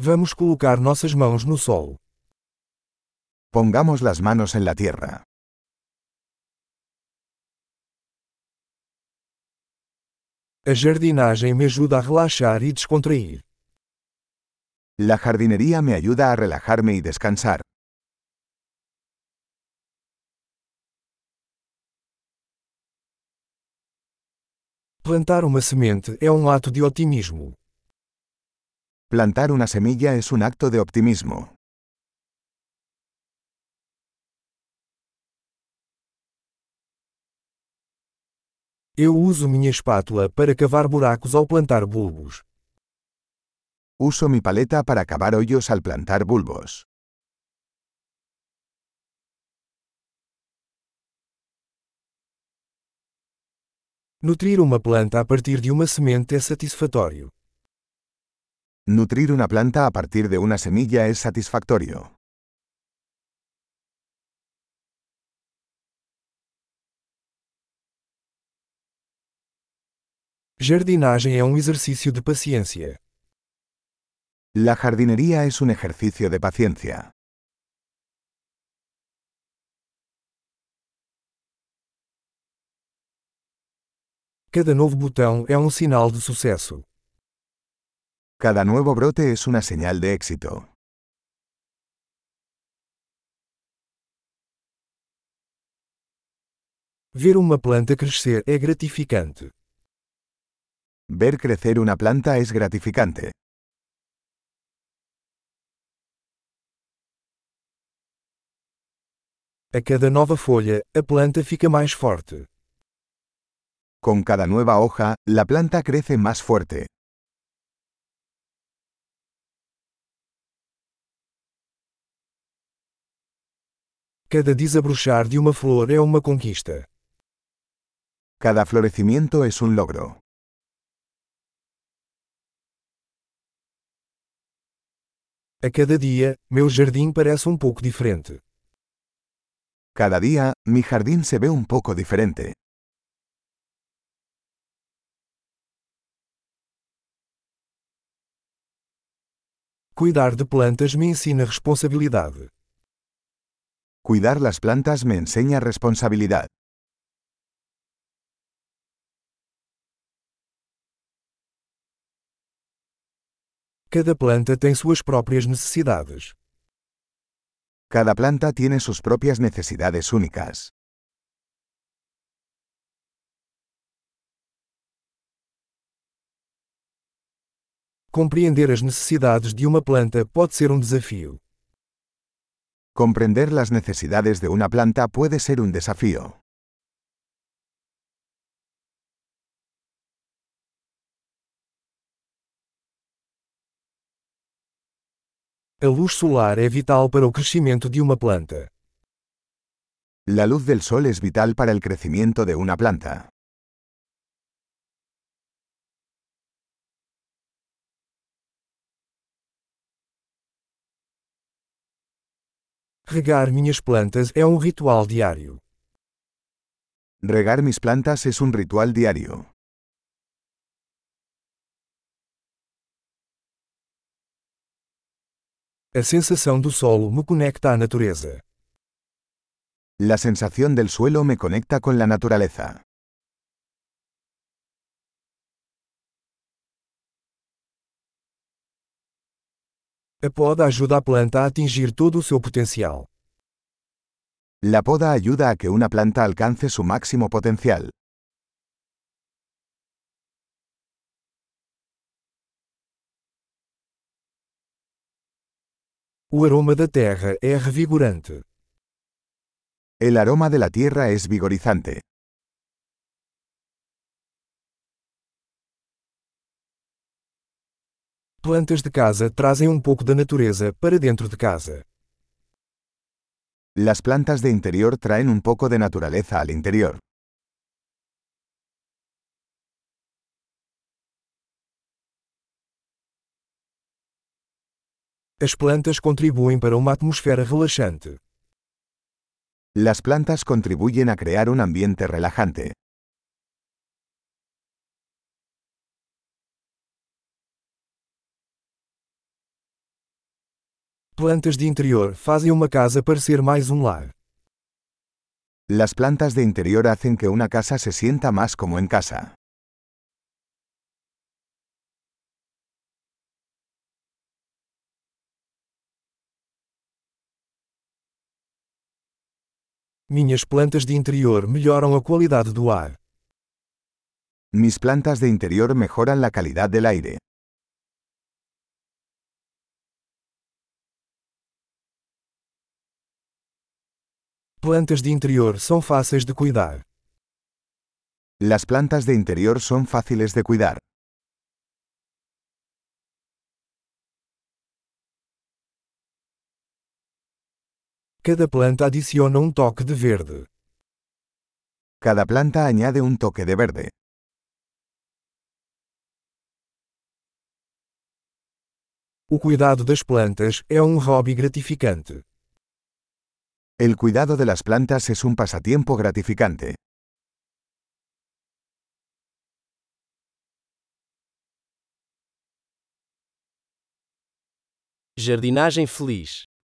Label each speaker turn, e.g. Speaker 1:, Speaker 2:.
Speaker 1: Vamos colocar nossas mãos no solo.
Speaker 2: Pongamos las manos en la tierra.
Speaker 1: A jardinagem me ajuda a relaxar e descontrair.
Speaker 2: La jardinería me ayuda a relajarme y descansar.
Speaker 1: Plantar uma semente é um ato de otimismo.
Speaker 2: Plantar una semilla es un acto de optimismo.
Speaker 1: Eu uso minha espátula para cavar buracos ao plantar bulbos.
Speaker 2: Uso mi paleta para cavar hoyos al plantar bulbos.
Speaker 1: Nutrir uma planta a partir de uma semente é satisfatório.
Speaker 2: Nutrir una planta a partir de una semilla es satisfactorio.
Speaker 1: Jardinagem é um exercício de paciência.
Speaker 2: La jardinería es un ejercicio de paciencia.
Speaker 1: Cada novo botão é um sinal de sucesso.
Speaker 2: Cada nuevo brote es una señal de éxito.
Speaker 1: Ver uma planta crescer é gratificante.
Speaker 2: Ver crecer una planta es gratificante.
Speaker 1: A cada nova folha, a planta fica mais forte.
Speaker 2: Con cada nueva hoja, la planta crece más fuerte.
Speaker 1: Cada desabrochar de uma flor é uma conquista.
Speaker 2: Cada florecimiento es un logro.
Speaker 1: A cada dia, meu jardim parece um pouco diferente.
Speaker 2: Cada día, mi jardín se ve un poco diferente.
Speaker 1: Cuidar de plantas me ensina responsabilidade.
Speaker 2: Cuidar las plantas me enseña responsabilidad.
Speaker 1: Cada planta tem suas próprias necessidades.
Speaker 2: Cada planta tiene sus propias necesidades únicas.
Speaker 1: Compreender as necessidades de uma planta pode ser um desafio.
Speaker 2: Comprender las necesidades de una planta puede ser un desafío.
Speaker 1: A luz solar é vital para o crescimento de uma planta.
Speaker 2: La luz del sol es vital para el crecimiento de una planta.
Speaker 1: Regar minhas plantas é um ritual diário.
Speaker 2: Regar mis plantas es un ritual diario.
Speaker 1: A sensação do solo me conecta à natureza.
Speaker 2: La sensación del suelo me conecta con la naturaleza.
Speaker 1: A poda ajuda a planta a atingir todo o seu potencial.
Speaker 2: La poda ayuda a que una planta alcance su máximo potencial.
Speaker 1: O aroma da terra é revigorante.
Speaker 2: El aroma de la tierra es vigorizante.
Speaker 1: Plantas de casa trazem um pouco da natureza para dentro de casa.
Speaker 2: Las plantas de interior traen un poco de naturaleza al interior.
Speaker 1: As plantas contribuem para uma atmosfera relaxante.
Speaker 2: Las plantas contribuyen a crear un ambiente relajante.
Speaker 1: Plantas de interior fazem uma casa parecer mais um lar.
Speaker 2: Las plantas de interior hacen que una casa se sienta más como en casa.
Speaker 1: Minhas plantas de interior melhoram a qualidade do ar.
Speaker 2: Mis plantas de interior mejoran la calidad del aire.
Speaker 1: Plantas de interior são fáceis de cuidar.
Speaker 2: Las plantas de interior son fáciles de cuidar.
Speaker 1: Cada planta adiciona um toque de verde.
Speaker 2: Cada planta añade un toque de verde.
Speaker 1: O cuidado das plantas é um hobby gratificante.
Speaker 2: El cuidado de las plantas es un pasatiempo gratificante.
Speaker 3: Jardinagem feliz.